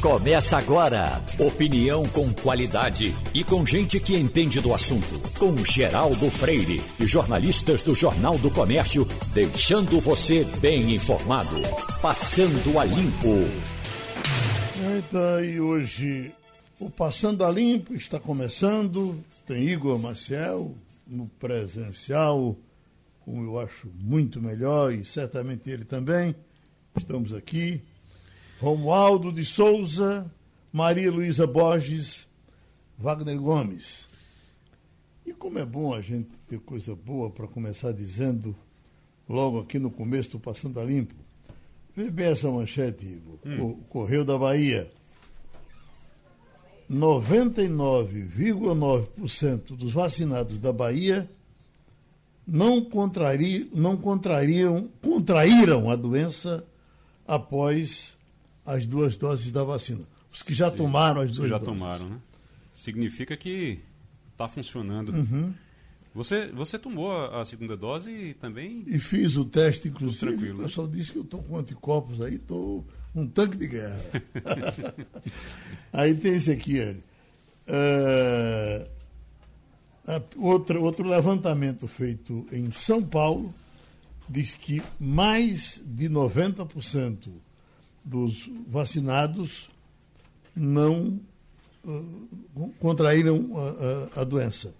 Começa agora. Opinião com qualidade e com gente que entende do assunto. Com Geraldo Freire e jornalistas do Jornal do Comércio, deixando você bem informado. Passando a Limpo. Eita, e hoje o Passando a Limpo está começando. Tem Igor Maciel no presencial, como eu acho muito melhor, e certamente ele também. Estamos aqui. Romualdo de Souza, Maria Luísa Borges, Wagner Gomes. E como é bom a gente ter coisa boa para começar dizendo, logo aqui no começo do Passando a Limpo. Vê bem essa manchete, Igor. Hum. O Correio da Bahia. 99,9% dos vacinados da Bahia não, contrari, não contrariam, contraíram a doença após as duas doses da vacina. Os que já Sim, tomaram as duas já doses. Já tomaram, né? Significa que está funcionando. Uhum. Você, você tomou a, a, segunda dose também? E fiz o teste, inclusive. Tranquilo. O né? pessoal disse que eu estou com anticorpos aí, estou um tanque de guerra. aí tem esse aqui, ele. Uh, outro, outro levantamento feito em São Paulo diz que mais de 90% dos vacinados não uh, contraíram a, a, a, doença.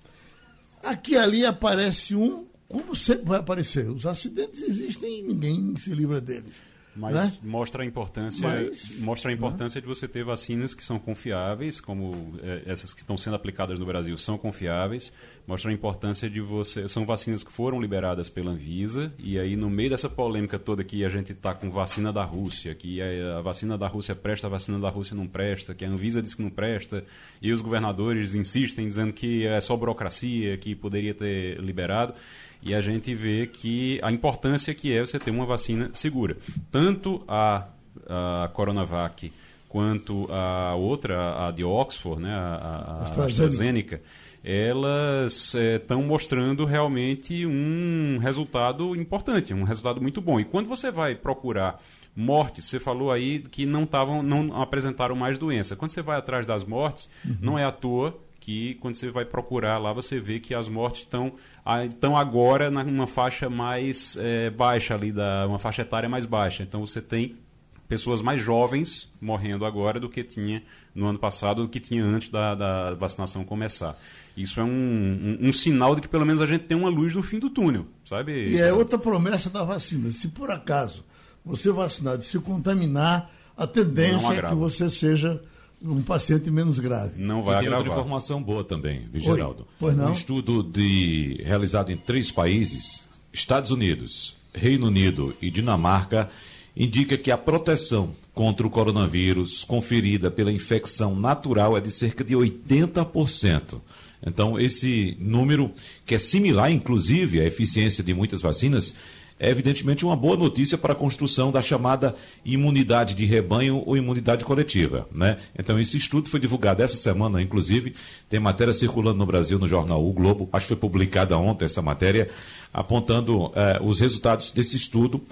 Aqui ali aparece um, como sempre vai aparecer. Os acidentes existem e ninguém se livra deles. Mas né? mostra a importância, Mas, mostra a importância né? de você ter vacinas que são confiáveis, como é, essas que estão sendo aplicadas no Brasil são confiáveis. Mostra a importância de você, são vacinas que foram liberadas pela Anvisa e aí no meio dessa polêmica toda que a gente está com vacina da Rússia, que a, a vacina da Rússia presta, a vacina da Rússia não presta, que a Anvisa diz que não presta e os governadores insistem dizendo que é só burocracia, que poderia ter liberado e a gente vê que a importância que é você ter uma vacina segura. Tanto a, a Coronavac quanto a outra, a de Oxford, né, a, a AstraZeneca, elas estão é, mostrando realmente um resultado importante, um resultado muito bom. E quando você vai procurar mortes, você falou aí que não, tavam, não apresentaram mais doença. Quando você vai atrás das mortes, uhum. não é à toa que quando você vai procurar lá, você vê que as mortes estão, estão agora numa faixa mais é, baixa ali, da, uma faixa etária mais baixa. Então você tem pessoas mais jovens morrendo agora do que tinha no ano passado, do que tinha antes da, da vacinação começar. Isso é um, um, um, sinal de que pelo menos a gente tem uma luz no fim do túnel, sabe? E é outra promessa da vacina. Se por acaso você vacinado se contaminar, a tendência é que você seja um paciente menos grave. Não vai e tem outra informação boa também, Geraldo. Pois não? Um estudo de, realizado em três países, Estados Unidos, Reino Unido e Dinamarca, indica que a proteção contra o coronavírus conferida pela infecção natural é de cerca de 80%. Então, esse número, que é similar, inclusive, à eficiência de muitas vacinas, é evidentemente uma boa notícia para a construção da chamada imunidade de rebanho ou imunidade coletiva. Né? Então, esse estudo foi divulgado essa semana, inclusive, tem matéria circulando no Brasil no jornal O Globo, acho que foi publicada ontem essa matéria, apontando eh, os resultados desse estudo,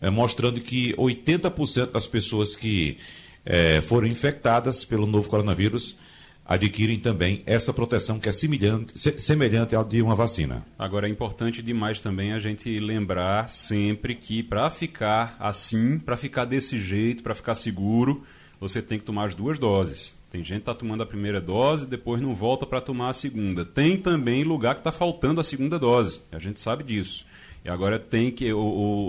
eh, mostrando que 80% das pessoas que eh, foram infectadas pelo novo coronavírus adquirem também essa proteção que é semelhante, semelhante à de uma vacina. Agora é importante demais também a gente lembrar sempre que para ficar assim, para ficar desse jeito, para ficar seguro, você tem que tomar as duas doses. Tem gente que está tomando a primeira dose, depois não volta para tomar a segunda. Tem também lugar que está faltando a segunda dose. A gente sabe disso. E agora tem que o,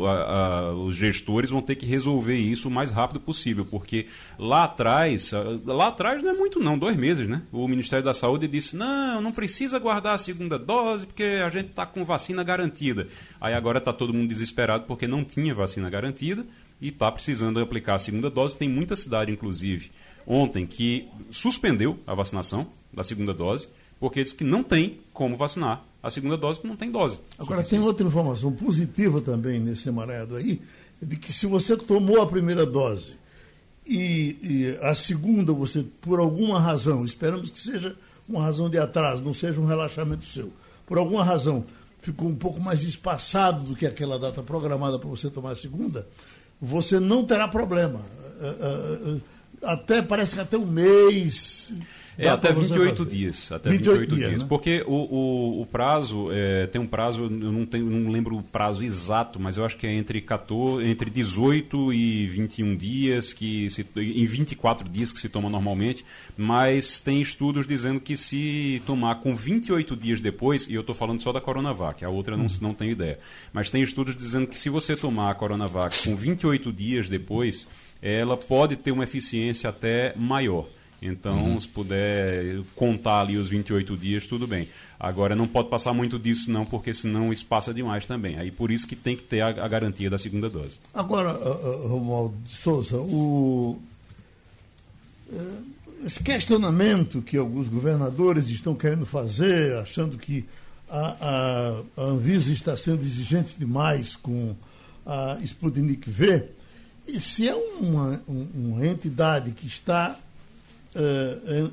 o, a, a, os gestores vão ter que resolver isso o mais rápido possível, porque lá atrás, lá atrás não é muito não, dois meses, né? O Ministério da Saúde disse não, não precisa guardar a segunda dose porque a gente está com vacina garantida. Aí agora está todo mundo desesperado porque não tinha vacina garantida e está precisando aplicar a segunda dose. Tem muita cidade, inclusive, ontem que suspendeu a vacinação da segunda dose porque diz que não tem como vacinar a segunda dose porque não tem dose. Agora, tem outra informação positiva também nesse emaranhado aí, de que se você tomou a primeira dose e, e, a segunda você, por alguma razão, esperamos que seja uma razão de atraso, não seja um relaxamento seu, por alguma razão ficou um pouco mais espaçado do que aquela data programada para você tomar a segunda, você não terá problema. até parece que até um mês. É, até 28 dias. Até 28, 28 dias. dias né? Porque o, o, o prazo, é, tem um prazo, eu não, tenho, não lembro o prazo exato, mas eu acho que é entre, 14, entre 18 e 21 dias, que se, em 24 dias que se toma normalmente, mas tem estudos dizendo que se tomar com 28 dias depois, e eu estou falando só da Coronavac, a outra não, não tenho ideia, mas tem estudos dizendo que se você tomar a Coronavac com 28 dias depois, ela pode ter uma eficiência até maior. Então, uhum. se puder contar ali os 28 dias, tudo bem. Agora, não pode passar muito disso, não, porque senão isso passa demais também. Aí, por isso que tem que ter a, a garantia da segunda dose. Agora, uh, uh, Romualdo de Souza, o, uh, esse questionamento que alguns governadores estão querendo fazer, achando que a, a, a Anvisa está sendo exigente demais com a Sputnik V, e se é uma, uma entidade que está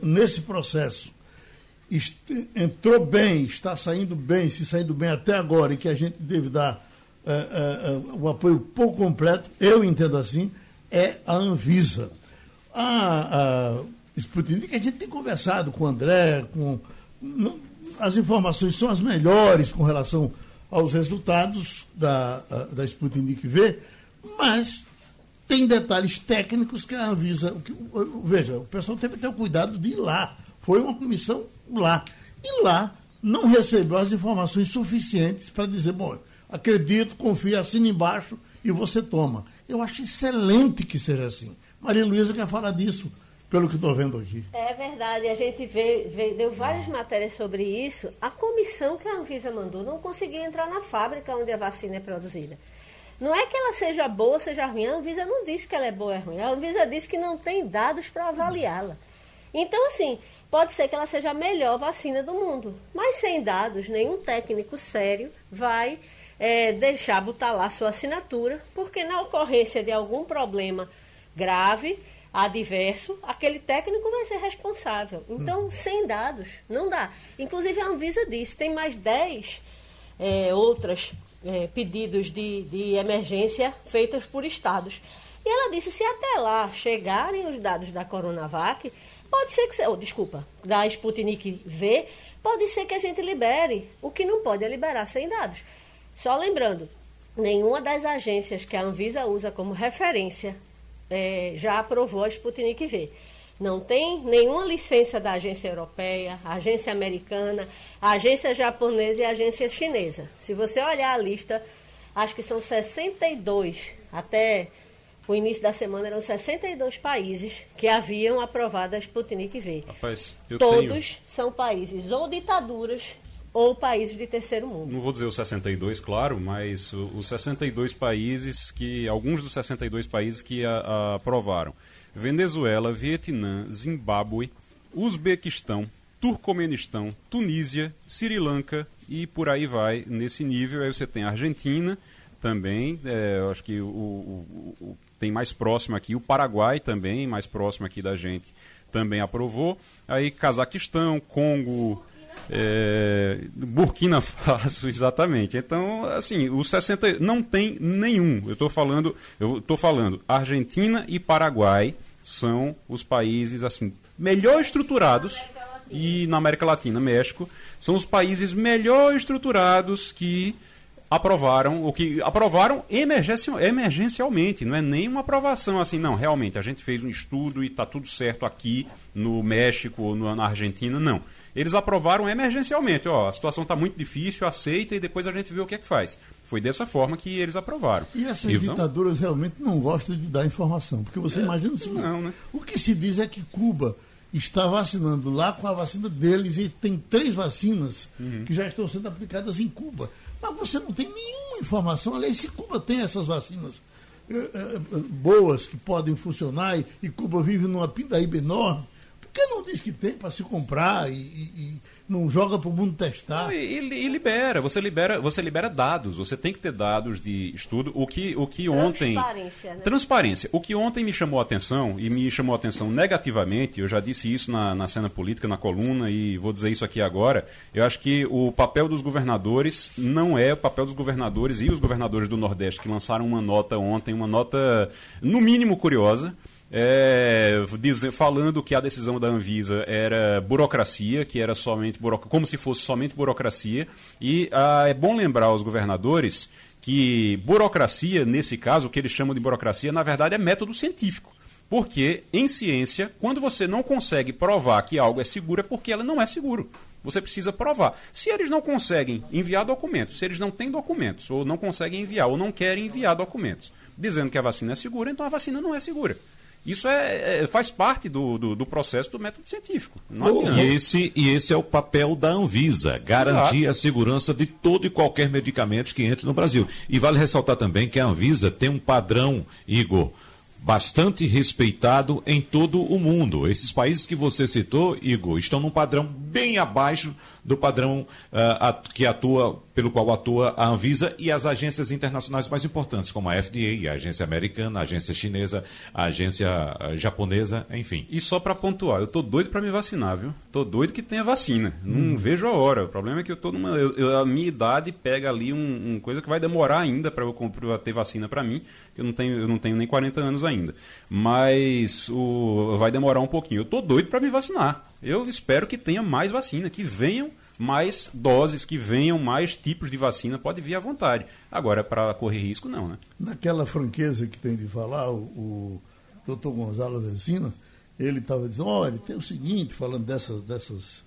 nesse processo entrou bem, está saindo bem, se saindo bem até agora, e que a gente deve dar uh, o apoio pouco completo, eu entendo assim, é a Anvisa. A, a Sputnik, a gente tem conversado com o André, com. Não, as informações são as melhores com relação aos resultados da, da Sputnik V, mas tem detalhes técnicos que a Anvisa. Que, veja, o pessoal teve que ter o cuidado de ir lá. Foi uma comissão lá. E lá não recebeu as informações suficientes para dizer, bom, acredito, confio, assina embaixo e você toma. Eu acho excelente que seja assim. Maria Luísa quer falar disso, pelo que estou vendo aqui. É verdade, a gente vê, deu várias matérias sobre isso. A comissão que a Anvisa mandou não conseguia entrar na fábrica onde a vacina é produzida. Não é que ela seja boa ou seja ruim. A Anvisa não disse que ela é boa ou é ruim. A Anvisa disse que não tem dados para avaliá-la. Então, assim, pode ser que ela seja a melhor vacina do mundo. Mas sem dados, nenhum técnico sério vai é, deixar botar lá sua assinatura, porque na ocorrência de algum problema grave, adverso, aquele técnico vai ser responsável. Então, hum. sem dados, não dá. Inclusive, a Anvisa disse, tem mais 10 é, outras é, pedidos de, de emergência feitos por estados. E ela disse, se até lá chegarem os dados da Coronavac, pode ser que... Oh, desculpa, da Sputnik V, pode ser que a gente libere. O que não pode é liberar sem dados. Só lembrando, nenhuma das agências que a Anvisa usa como referência é, já aprovou a Sputnik V. Não tem nenhuma licença da agência europeia, agência americana, agência japonesa e agência chinesa. Se você olhar a lista, acho que são 62, até o início da semana eram 62 países que haviam aprovado a Sputnik V. Rapaz, Todos tenho... são países ou ditaduras ou países de terceiro mundo. Não vou dizer os 62, claro, mas os 62 países que alguns dos 62 países que a, a aprovaram. Venezuela, Vietnã, Zimbábue, Uzbequistão, Turcomenistão, Tunísia, Sri Lanka e por aí vai nesse nível. Aí você tem a Argentina também, é, acho que o, o, o, tem mais próximo aqui, o Paraguai também, mais próximo aqui da gente, também aprovou. Aí Cazaquistão, Congo, é, Burkina Faso, exatamente. Então, assim, os 60 não tem nenhum. Eu estou falando, eu estou falando, Argentina e Paraguai são os países assim melhor estruturados e na América Latina, México, são os países melhor estruturados que aprovaram, o que aprovaram emergencialmente, não é nem uma aprovação assim, não, realmente, a gente fez um estudo e está tudo certo aqui no México ou na Argentina, não. Eles aprovaram emergencialmente, ó, a situação está muito difícil, aceita e depois a gente vê o que é que faz. Foi dessa forma que eles aprovaram. E essas então, ditaduras realmente não gostam de dar informação, porque você é, imagina o seguinte, não, né? o que se diz é que Cuba está vacinando lá com a vacina deles e tem três vacinas uhum. que já estão sendo aplicadas em Cuba. Mas você não tem nenhuma informação. Aliás, se Cuba tem essas vacinas eh, eh, boas que podem funcionar e, Cuba vive numa pindaíba enorme, que não diz que tem para se comprar e, e, não joga para o mundo testar? E, e, libera, você libera, você libera dados. Você tem que ter dados de estudo. O que, o que ontem transparência, né? transparência. O que ontem me chamou a atenção e me chamou a atenção negativamente. Eu já disse isso na, na cena política, na coluna e vou dizer isso aqui agora. Eu acho que o papel dos governadores não é o papel dos governadores e os governadores do Nordeste que lançaram uma nota ontem, uma nota no mínimo curiosa é, falando que a decisão da Anvisa era burocracia, que era somente como se fosse somente burocracia. E ah, é bom lembrar aos governadores que burocracia, nesse caso, o que eles chamam de burocracia, na verdade é método científico. Porque em ciência, quando você não consegue provar que algo é seguro, é porque ela não é seguro. Você precisa provar. Se eles não conseguem enviar documentos, se eles não têm documentos, ou não conseguem enviar, ou não querem enviar documentos, dizendo que a vacina é segura, então a vacina não é segura. Isso é, é, faz parte do, do, do, processo do método científico. e, esse, e esse é o papel da Anvisa, garantir Exato. a segurança de todo e qualquer medicamento que entre no Brasil. E vale ressaltar também que a Anvisa tem um padrão, Igor, bastante respeitado em todo o mundo. Esses países que você citou, Igor, estão num padrão bem abaixo do padrão uh, que atua, pelo qual atua a Anvisa e as agências internacionais mais importantes, como a FDA, a agência americana, a agência chinesa, a agência uh, japonesa, enfim. E só para pontuar, eu tô doido para me vacinar, viu? Tô doido que tenha vacina. Não hum. vejo a hora. O problema é que eu tô numa. Eu, eu, a minha idade pega ali um, um coisa que vai demorar ainda para eu, eu ter vacina para mim. Eu não, tenho, eu não tenho nem 40 anos ainda. Mas o, vai demorar um pouquinho. Eu tô doido para me vacinar. Eu espero que tenha mais vacina, que venham mais doses, que venham mais tipos de vacina, pode vir à vontade. Agora, para correr risco, não, né? Naquela franqueza que tem de falar, o, o doutor Gonzalo Vecina, ele estava dizendo, olha, tem o seguinte, falando dessas, dessas,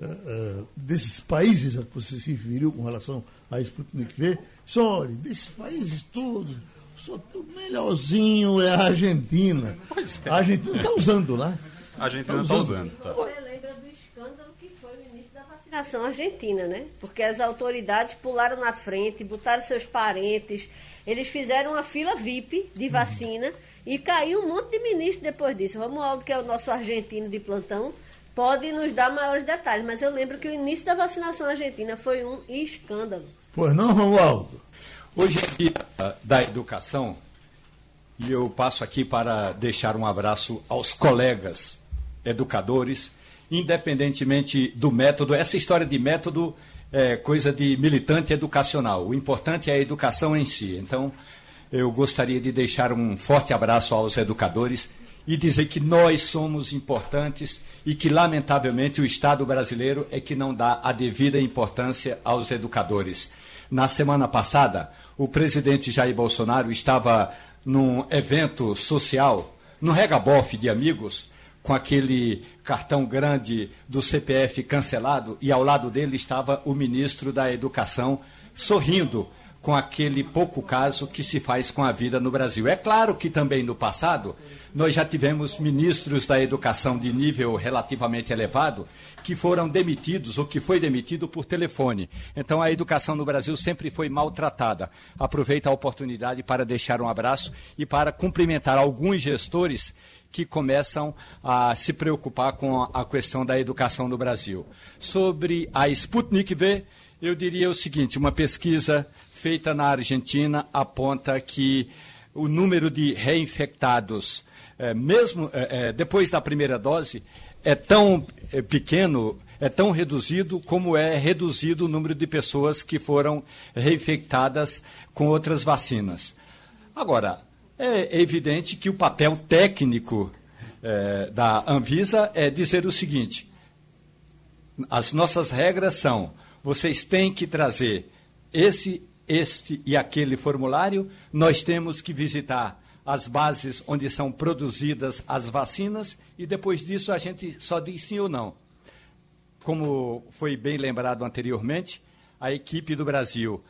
uh, uh, desses países a que você se referiu com relação a Sputnik V, só olha, desses países todos, só o melhorzinho é a Argentina. É. A Argentina está usando, né? A Argentina está usando. Tá usando. Você lembra do escândalo que foi no início da vacinação argentina, né? Porque as autoridades pularam na frente, botaram seus parentes, eles fizeram uma fila VIP de vacina uhum. e caiu um monte de ministro depois disso. Romualdo, que é o nosso argentino de plantão, pode nos dar maiores detalhes, mas eu lembro que o início da vacinação argentina foi um escândalo. Pois não, Romualdo? Hoje é dia da educação e eu passo aqui para deixar um abraço aos colegas educadores, independentemente do método. Essa história de método é coisa de militante educacional. O importante é a educação em si. Então, eu gostaria de deixar um forte abraço aos educadores e dizer que nós somos importantes e que, lamentavelmente, o Estado brasileiro é que não dá a devida importância aos educadores. Na semana passada, o presidente Jair Bolsonaro estava num evento social, no regabofe de amigos, com aquele cartão grande do CPF cancelado, e ao lado dele estava o ministro da Educação sorrindo com aquele pouco caso que se faz com a vida no Brasil. É claro que também no passado nós já tivemos ministros da educação de nível relativamente elevado que foram demitidos ou que foi demitido por telefone. Então a educação no Brasil sempre foi maltratada. Aproveito a oportunidade para deixar um abraço e para cumprimentar alguns gestores que começam a se preocupar com a questão da educação no Brasil. Sobre a Sputnik V, eu diria o seguinte: uma pesquisa feita na Argentina aponta que o número de reinfectados, é, mesmo é, depois da primeira dose, é tão pequeno, é tão reduzido como é reduzido o número de pessoas que foram reinfectadas com outras vacinas. Agora, é evidente que o papel técnico é, da Anvisa é dizer o seguinte: as nossas regras são, vocês têm que trazer esse este e aquele formulário, nós temos que visitar as bases onde são produzidas as vacinas e depois disso a gente só diz sim ou não. Como foi bem lembrado anteriormente, a equipe do Brasil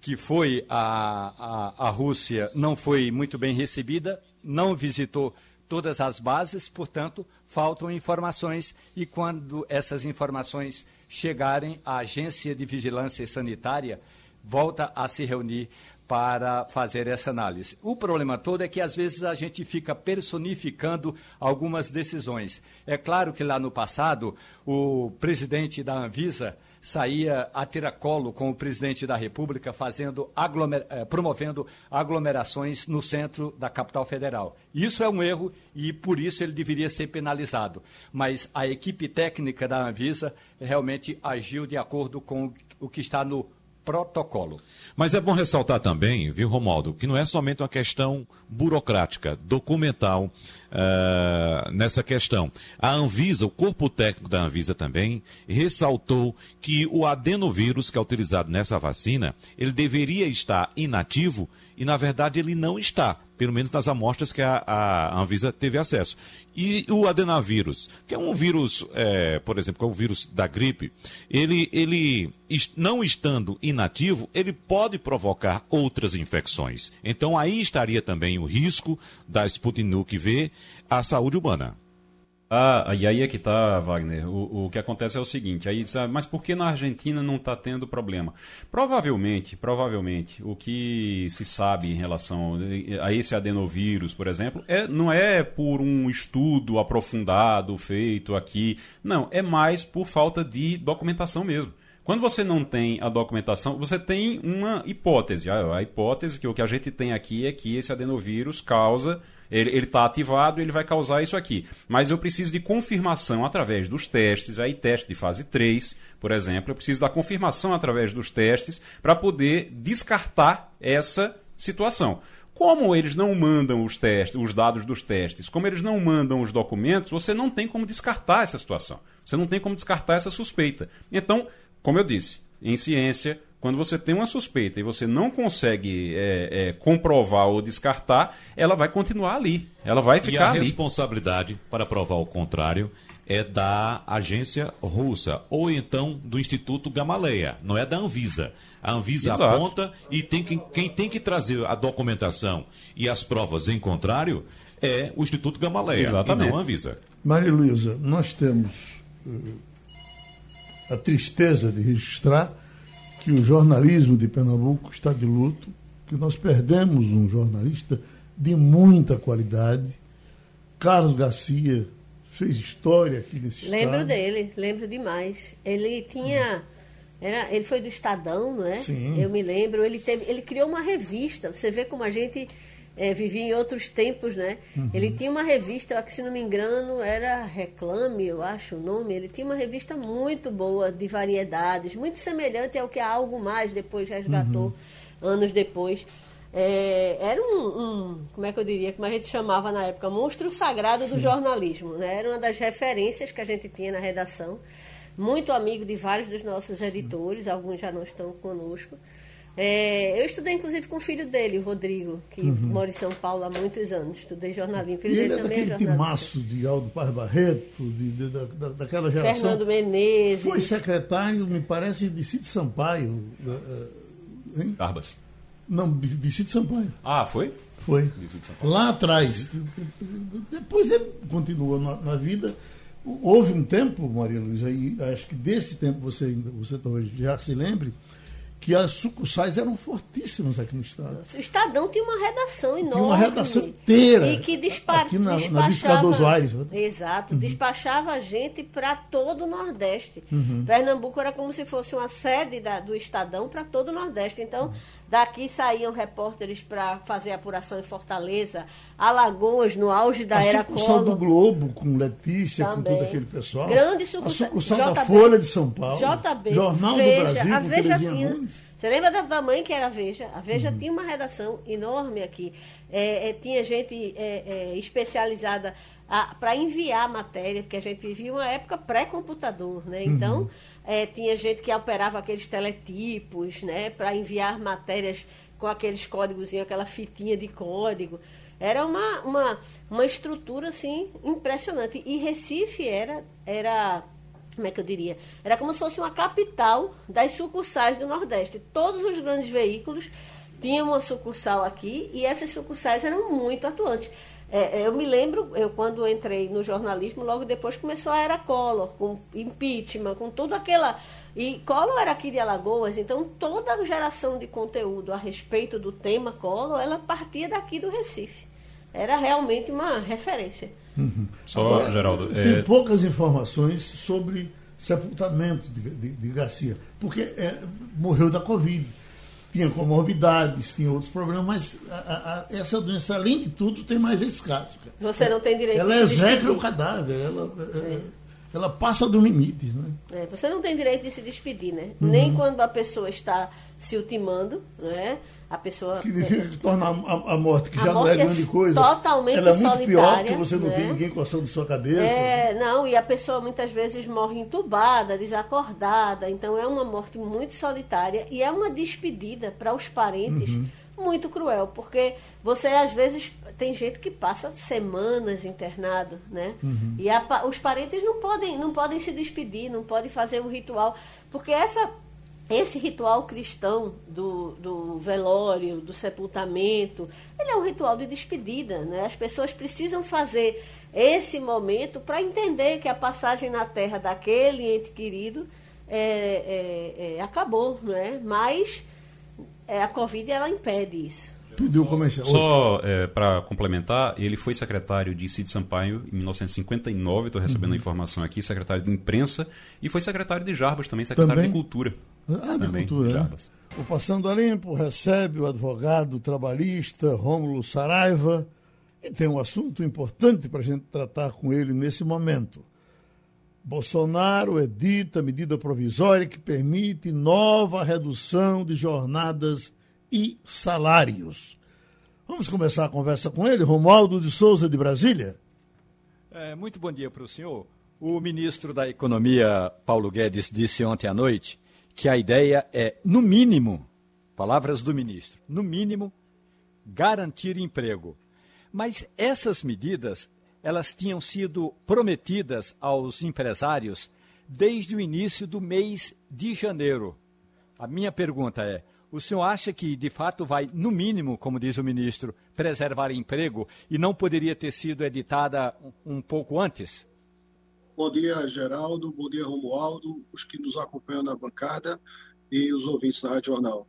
que foi à, à, à Rússia não foi muito bem recebida, não visitou todas as bases, portanto, faltam informações e quando essas informações chegarem, a Agência de Vigilância Sanitária volta a se reunir para fazer essa análise. O problema todo é que às vezes a gente fica personificando algumas decisões. É claro que lá no passado o presidente da Anvisa saía a tiracolo com o presidente da República fazendo aglomer... Eh, promovendo aglomerações no centro da capital federal. Isso é um erro e por isso ele deveria ser penalizado. Mas a equipe técnica da Anvisa realmente agiu de acordo com o que está no protocolo. Mas é bom ressaltar também, viu, Romaldo, que não é somente uma questão burocrática, documental uh, nessa questão. A Anvisa, o corpo técnico da Anvisa também, ressaltou que o adenovírus que é utilizado nessa vacina, ele deveria estar inativo e, na verdade, ele não está, pelo menos nas amostras que a, a Anvisa teve acesso. E o adenavírus, que é um vírus, é, por exemplo, que é o vírus da gripe, ele, ele, não estando inativo, ele pode provocar outras infecções. Então, aí estaria também o risco da Sputnik V à saúde humana. Ah, e aí é que tá, Wagner. O, o que acontece é o seguinte, aí diz, ah, mas por que na Argentina não está tendo problema? Provavelmente, provavelmente, o que se sabe em relação a esse adenovírus, por exemplo, é, não é por um estudo aprofundado feito aqui, não, é mais por falta de documentação mesmo. Quando você não tem a documentação, você tem uma hipótese. A, a hipótese que o que a gente tem aqui é que esse adenovírus causa ele está ativado e ele vai causar isso aqui. Mas eu preciso de confirmação através dos testes, aí teste de fase 3, por exemplo, eu preciso da confirmação através dos testes para poder descartar essa situação. Como eles não mandam os testes, os dados dos testes, como eles não mandam os documentos, você não tem como descartar essa situação. Você não tem como descartar essa suspeita. Então, como eu disse, em ciência, quando você tem uma suspeita e você não consegue é, é, comprovar ou descartar, ela vai continuar ali. Ela vai ficar ali. E a ali. responsabilidade para provar o contrário é da agência russa ou então do Instituto Gamaleia, não é da Anvisa. A Anvisa Exato. aponta e tem que, quem tem que trazer a documentação e as provas em contrário é o Instituto Gamaleia Exatamente. e não a Anvisa. Maria Luísa, nós temos uh, a tristeza de registrar que o jornalismo de Pernambuco está de luto, que nós perdemos um jornalista de muita qualidade. Carlos Garcia fez história aqui nesse Lembro estado. dele, lembro demais. Ele tinha. Era, ele foi do Estadão, não é? Sim. Eu me lembro. Ele, teve, ele criou uma revista. Você vê como a gente é, vivia em outros tempos, né? Uhum. Ele tinha uma revista, que se não me engano era Reclame, eu acho o nome. Ele tinha uma revista muito boa de variedades, muito semelhante ao que a Algo Mais depois resgatou, uhum. anos depois. É, era um, um, como é que eu diria, como a gente chamava na época, monstro sagrado do Sim. jornalismo, né? Era uma das referências que a gente tinha na redação. Muito amigo de vários dos nossos editores, alguns já não estão conosco. É, eu estudei, inclusive, com o filho dele, o Rodrigo, que uhum. mora em São Paulo há muitos anos. Estudei jornalismo. Filho e dele ele é também daquele é timaço de Aldo Paz Barreto, de, de, de, da, daquela geração. Fernando Menezes. Foi secretário, me parece, de Cid Sampaio. Hein? Barbas. Não, de Cid Sampaio. Ah, foi? Foi. Lá atrás. Depois ele continuou na, na vida. Houve um tempo, Maria Luísa, e acho que desse tempo você, você talvez já se lembre, que as sucursais eram fortíssimas aqui no estado. O Estadão tinha uma redação enorme. Tinha uma redação inteira. E que despa aqui na, despachava. Na Aires. Exato, uhum. despachava gente para todo o Nordeste. Uhum. Pernambuco era como se fosse uma sede da, do Estadão para todo o Nordeste. Então, daqui saíam repórteres para fazer apuração em Fortaleza, Alagoas, no auge da a era sucursal do Globo, com Letícia, Também. com todo aquele pessoal. Grande sucursal. A sucursal JB, da Folha de São Paulo. JB. Jornal Veja, do Brasil, a Veja tinha. Você lembra da, da mãe que era a Veja? A Veja uhum. tinha uma redação enorme aqui. É, é, tinha gente é, é especializada para enviar matéria, porque a gente vivia uma época pré-computador, né? Então, uhum. É, tinha gente que operava aqueles teletipos, né? Para enviar matérias com aqueles códigos, aquela fitinha de código. Era uma, uma, uma estrutura, assim, impressionante. E Recife era... era como é que eu diria? Era como se fosse uma capital das sucursais do Nordeste. Todos os grandes veículos tinham uma sucursal aqui e essas sucursais eram muito atuantes. É, é eu me lembro, eu quando entrei no jornalismo, logo depois começou a era Collor, com impeachment, com tudo aquela. E Collor era aqui de Alagoas, então toda a geração de conteúdo a respeito do tema Collor, ela partia daqui do Recife. Era realmente uma referência. Uhum. Só, Agora, Geraldo. Tem é... poucas informações sobre sepultamento de, de, de Garcia, porque é, morreu da Covid. Tinha comorbidades, tinha outros problemas, mas a, a, essa doença, além de tudo, tem mais esse caso. Você não tem direito Ela execra o cadáver, ela, é, ela passa do limite, né? É, você não tem direito de se despedir, né? Uhum. Nem quando a pessoa está se ultimando, né? A pessoa. Significa que torna a, a morte, que a já morte não é grande coisa. Totalmente Ela é muito pior porque você não né? tem ninguém coçando sua cabeça. É, não, e a pessoa muitas vezes morre entubada, desacordada. Então é uma morte muito solitária e é uma despedida para os parentes. Uhum muito cruel, porque você às vezes tem gente que passa semanas internado, né? Uhum. E a, os parentes não podem, não podem se despedir, não podem fazer um ritual, porque essa esse ritual cristão do, do velório, do sepultamento, ele é um ritual de despedida, né? As pessoas precisam fazer esse momento para entender que a passagem na terra daquele ente querido é, é, é, acabou, né? Mas é, a Covid ela impede isso. Pediu comercial. Só é, para complementar, ele foi secretário de Cid Sampaio em 1959, estou recebendo uhum. a informação aqui, secretário de imprensa, e foi secretário de Jarbas também, secretário também? de Cultura. Ah, de Cultura, né? O Passando a Limpo recebe o advogado trabalhista Rômulo Saraiva e tem um assunto importante para a gente tratar com ele nesse momento. Bolsonaro edita medida provisória que permite nova redução de jornadas e salários. Vamos começar a conversa com ele, Romualdo de Souza, de Brasília. É, muito bom dia para o senhor. O ministro da Economia, Paulo Guedes, disse ontem à noite que a ideia é, no mínimo, palavras do ministro, no mínimo, garantir emprego. Mas essas medidas elas tinham sido prometidas aos empresários desde o início do mês de janeiro. A minha pergunta é: o senhor acha que, de fato, vai, no mínimo, como diz o ministro, preservar emprego e não poderia ter sido editada um pouco antes? Bom dia, Geraldo. Bom dia, Romualdo, os que nos acompanham na bancada e os ouvintes da Rádio Jornal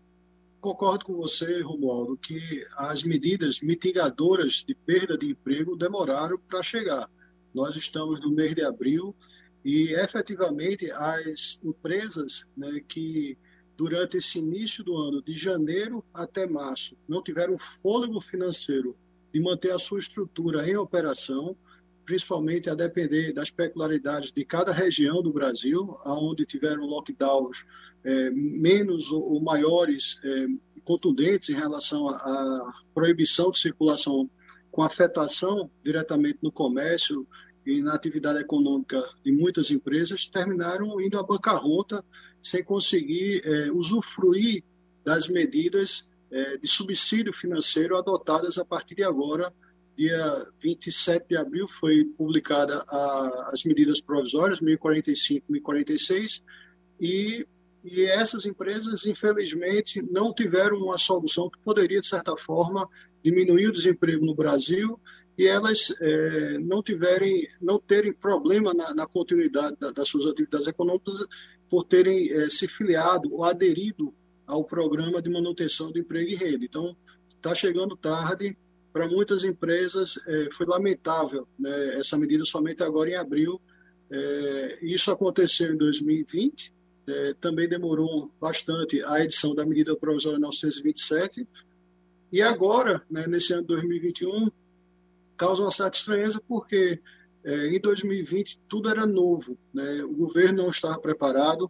concordo com você, Romualdo, que as medidas mitigadoras de perda de emprego demoraram para chegar. Nós estamos no mês de abril e, efetivamente, as empresas né, que, durante esse início do ano, de janeiro até março, não tiveram fôlego financeiro de manter a sua estrutura em operação, principalmente a depender das peculiaridades de cada região do Brasil, aonde tiveram lockdowns é, menos ou, ou maiores é, contundentes em relação à proibição de circulação com afetação diretamente no comércio e na atividade econômica de muitas empresas, terminaram indo à bancarrota sem conseguir é, usufruir das medidas é, de subsídio financeiro adotadas a partir de agora dia 27 de abril foi publicada a, as medidas provisórias 1045 e 1046 e, e essas empresas infelizmente não tiveram uma solução que poderia de certa forma diminuir o desemprego no Brasil e elas é, não tiverem não terem problema na, na continuidade da, das suas atividades econômicas por terem é, se filiado ou aderido ao programa de manutenção do emprego e rede. Então está chegando tarde para muitas empresas é, foi lamentável né, essa medida somente agora em abril. É, isso aconteceu em 2020, é, também demorou bastante a edição da medida provisória 927, e agora, né, nesse ano de 2021, causa uma certa estranheza porque é, em 2020 tudo era novo, né, o governo não estava preparado,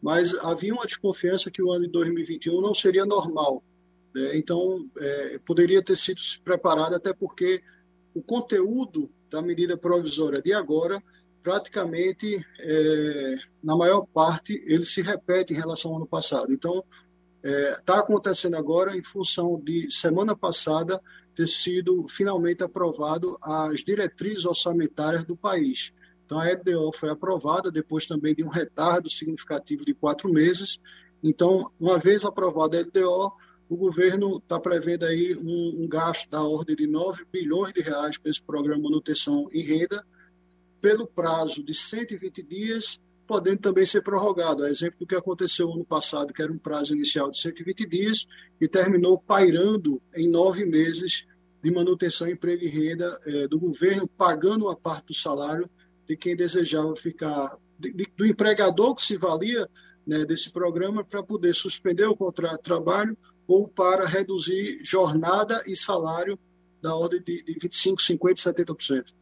mas havia uma desconfiança que o ano de 2021 não seria normal, é, então, é, poderia ter sido preparado, até porque o conteúdo da medida provisória de agora, praticamente, é, na maior parte, ele se repete em relação ao ano passado. Então, está é, acontecendo agora em função de semana passada ter sido finalmente aprovado as diretrizes orçamentárias do país. Então, a LDO foi aprovada depois também de um retardo significativo de quatro meses. Então, uma vez aprovada a LDO, o governo está prevendo aí um, um, gasto da ordem de 9 bilhões de reais para esse programa manutenção em renda, pelo prazo de 120 dias, podendo também ser prorrogado. A exemplo do que aconteceu ano passado, que era um prazo inicial de 120 dias e terminou pairando em nove meses de manutenção, emprego e renda é, do governo, pagando uma parte do salário de quem desejava ficar, de, de, do empregador que se valia né, desse programa para poder suspender o contrato de trabalho ou para reduzir jornada e salário da ordem de, de 25%, 50%, 70%.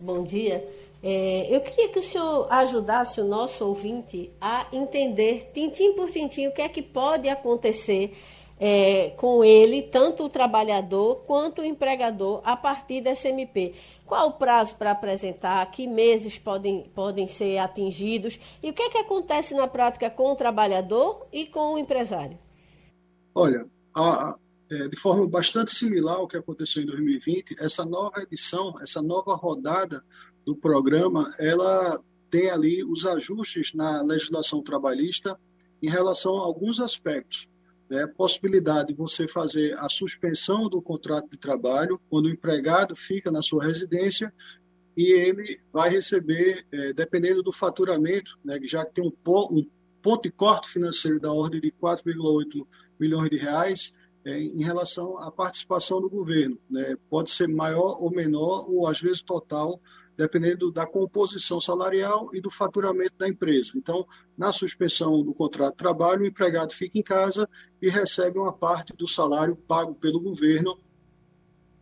Bom dia. É, eu queria que o senhor ajudasse o nosso ouvinte a entender, tintim por tintim, o que é que pode acontecer é, com ele, tanto o trabalhador quanto o empregador, a partir desse MP. Qual o prazo para apresentar? Que meses podem, podem ser atingidos? E o que é que acontece na prática com o trabalhador e com o empresário? Olha, a, é, de forma bastante similar ao que aconteceu em 2020, essa nova edição, essa nova rodada do programa, ela tem ali os ajustes na legislação trabalhista em relação a alguns aspectos. Né? Possibilidade de você fazer a suspensão do contrato de trabalho quando o empregado fica na sua residência e ele vai receber, é, dependendo do faturamento, né, já que tem um, um ponto de corte financeiro da ordem de 4,8 milhões de reais, é, em relação à participação do governo. Né? Pode ser maior ou menor, ou às vezes total, dependendo da composição salarial e do faturamento da empresa. Então, na suspensão do contrato de trabalho, o empregado fica em casa e recebe uma parte do salário pago pelo governo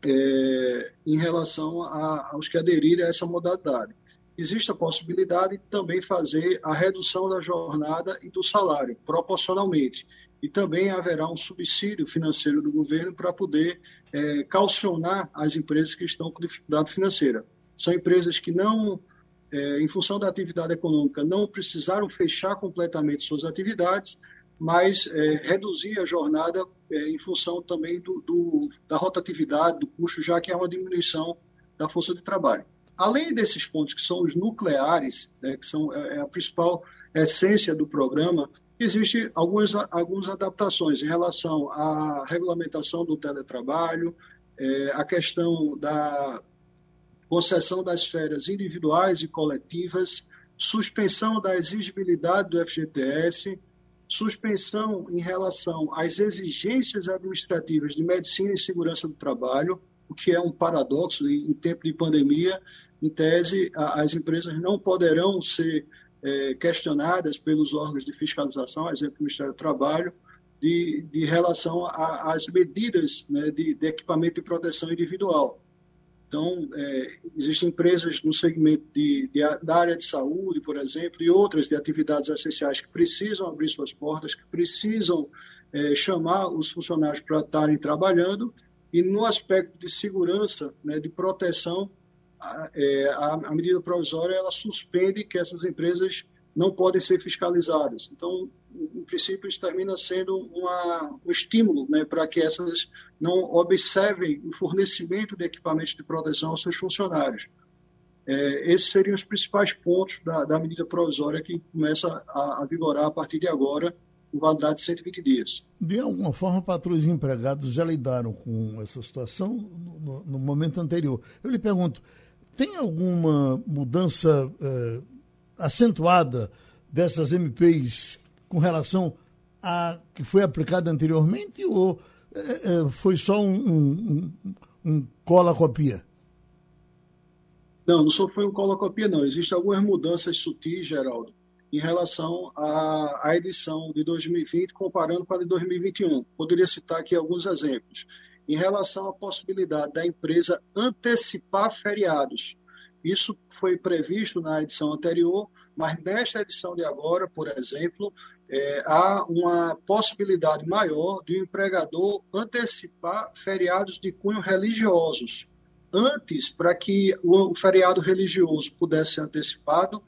é, em relação a, aos que aderirem a essa modalidade. Existe a possibilidade de também fazer a redução da jornada e do salário, proporcionalmente. E também haverá um subsídio financeiro do governo para poder é, calcionar as empresas que estão com dificuldade financeira. São empresas que não, é, em função da atividade econômica, não precisaram fechar completamente suas atividades, mas é, reduzir a jornada é, em função também do, do, da rotatividade, do custo, já que há uma diminuição da força de trabalho. Além desses pontos que são os nucleares, né, que são é, é a principal essência do programa, existem algumas, algumas adaptações em relação à regulamentação do teletrabalho, é, a questão da concessão das férias individuais e coletivas, suspensão da exigibilidade do FGTS, suspensão em relação às exigências administrativas de medicina e segurança do trabalho, o que é um paradoxo em, tempo de pandemia. Em tese, as empresas não poderão ser é, questionadas pelos órgãos de fiscalização, exemplo, o Ministério do Trabalho, de, de relação às medidas né, de, de equipamento de proteção individual. Então, é, existem empresas no segmento de, da área de saúde, por exemplo, e outras de atividades essenciais que precisam abrir suas portas, que precisam é, chamar os funcionários para estarem trabalhando, e no aspecto de segurança, né, de proteção, é, a, a medida provisória ela suspende que essas empresas não podem ser fiscalizadas. Então, em princípio, isso termina sendo uma, um estímulo né, para que essas não observem o fornecimento de equipamentos de proteção aos seus funcionários. É, esses seriam os principais pontos da, da medida provisória que começa a, a, vigorar a partir de agora, com validade de 120 dias. De alguma forma, patrões e empregados já lidaram com essa situação no, no momento anterior. Eu lhe pergunto, tem alguma mudança eh, acentuada dessas MPs com relação a que foi aplicada anteriormente ou é, é, foi só um, um, um cola-copia? Não, não só foi um cola-copia, não. Existem algumas mudanças sutis, Geraldo, em relação à, à edição de 2020 comparando com a de 2021. Poderia citar aqui alguns exemplos. Em relação à possibilidade da empresa antecipar feriados. Isso foi previsto na edição anterior, mas nesta edição de agora, por exemplo, é, há uma possibilidade maior de o um empregador antecipar feriados de cunho religiosos. Antes, para que o feriado religioso pudesse ser antecipado,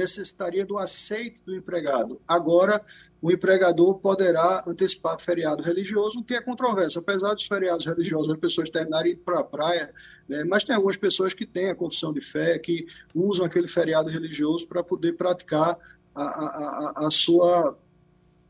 necessitaria do aceite do empregado. Agora, o empregador poderá antecipar feriado religioso, o que é controverso. Apesar dos feriados religiosos, as pessoas terminarem indo para a praia, né, mas tem algumas pessoas que têm a confissão de fé, que usam aquele feriado religioso para poder praticar a, a, a, sua,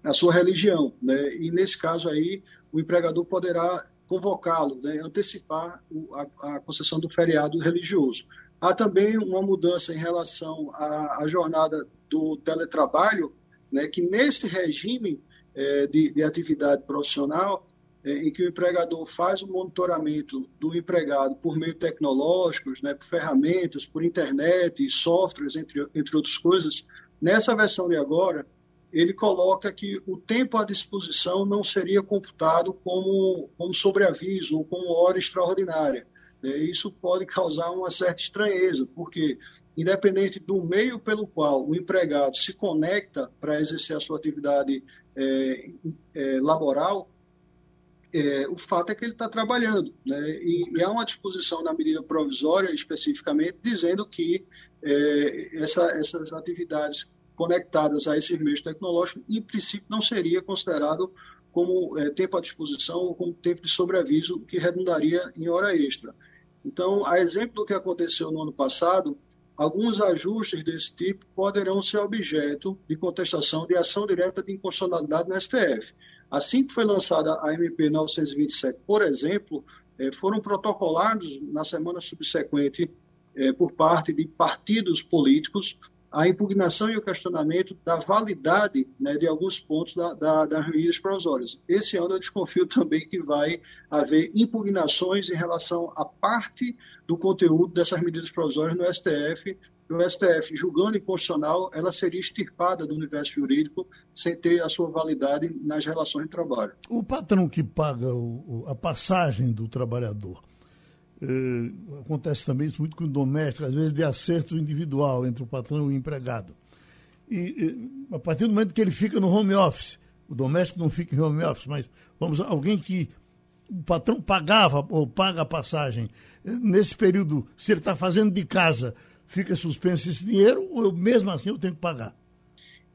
a sua religião. Né? E nesse caso aí, o empregador poderá convocá-lo, né, antecipar a, a concessão do feriado religioso. Há também uma mudança em relação à, à jornada do teletrabalho, né, que nesse regime é, de, de, atividade profissional, é, em que o empregador faz o monitoramento do empregado por meio tecnológicos, né, por ferramentas, por internet, softwares, entre, entre outras coisas, nessa versão de agora, ele coloca que o tempo à disposição não seria computado como, como sobreaviso ou como hora extraordinária, isso pode causar uma certa estranheza, porque, independente do meio pelo qual o empregado se conecta para exercer a sua atividade é, é, laboral, é, o fato é que ele está trabalhando. Né? E, e, há uma disposição na medida provisória, especificamente, dizendo que é, essa, essas atividades conectadas a esses meios tecnológicos, em princípio, não seria considerado como é, tempo à disposição ou como tempo de sobreaviso, que redundaria em hora extra. Então, a exemplo do que aconteceu no ano passado, alguns ajustes desse tipo poderão ser objeto de contestação de ação direta de inconstitucionalidade no STF. Assim que foi lançada a MP 927, por exemplo, eh, foram protocolados na semana subsequente eh, por parte de partidos políticos a impugnação e o questionamento da validade né, de alguns pontos da, da, das medidas provisórias. Esse ano eu desconfio também que vai haver impugnações em relação à parte do conteúdo dessas medidas provisórias no STF. O STF, julgando inconstitucional, ela seria extirpada do universo jurídico sem ter a sua validade nas relações de trabalho. O patrão que paga o, a passagem do trabalhador, eh, acontece também isso muito com o doméstico, às vezes de acerto individual entre o patrão e o empregado. E, a partir do momento que ele fica no home office, o doméstico não fica em home office, mas vamos alguém que o patrão pagava ou paga a passagem, eh, nesse período, se ele está fazendo de casa, fica suspenso esse dinheiro, ou eu, mesmo assim eu tenho que pagar?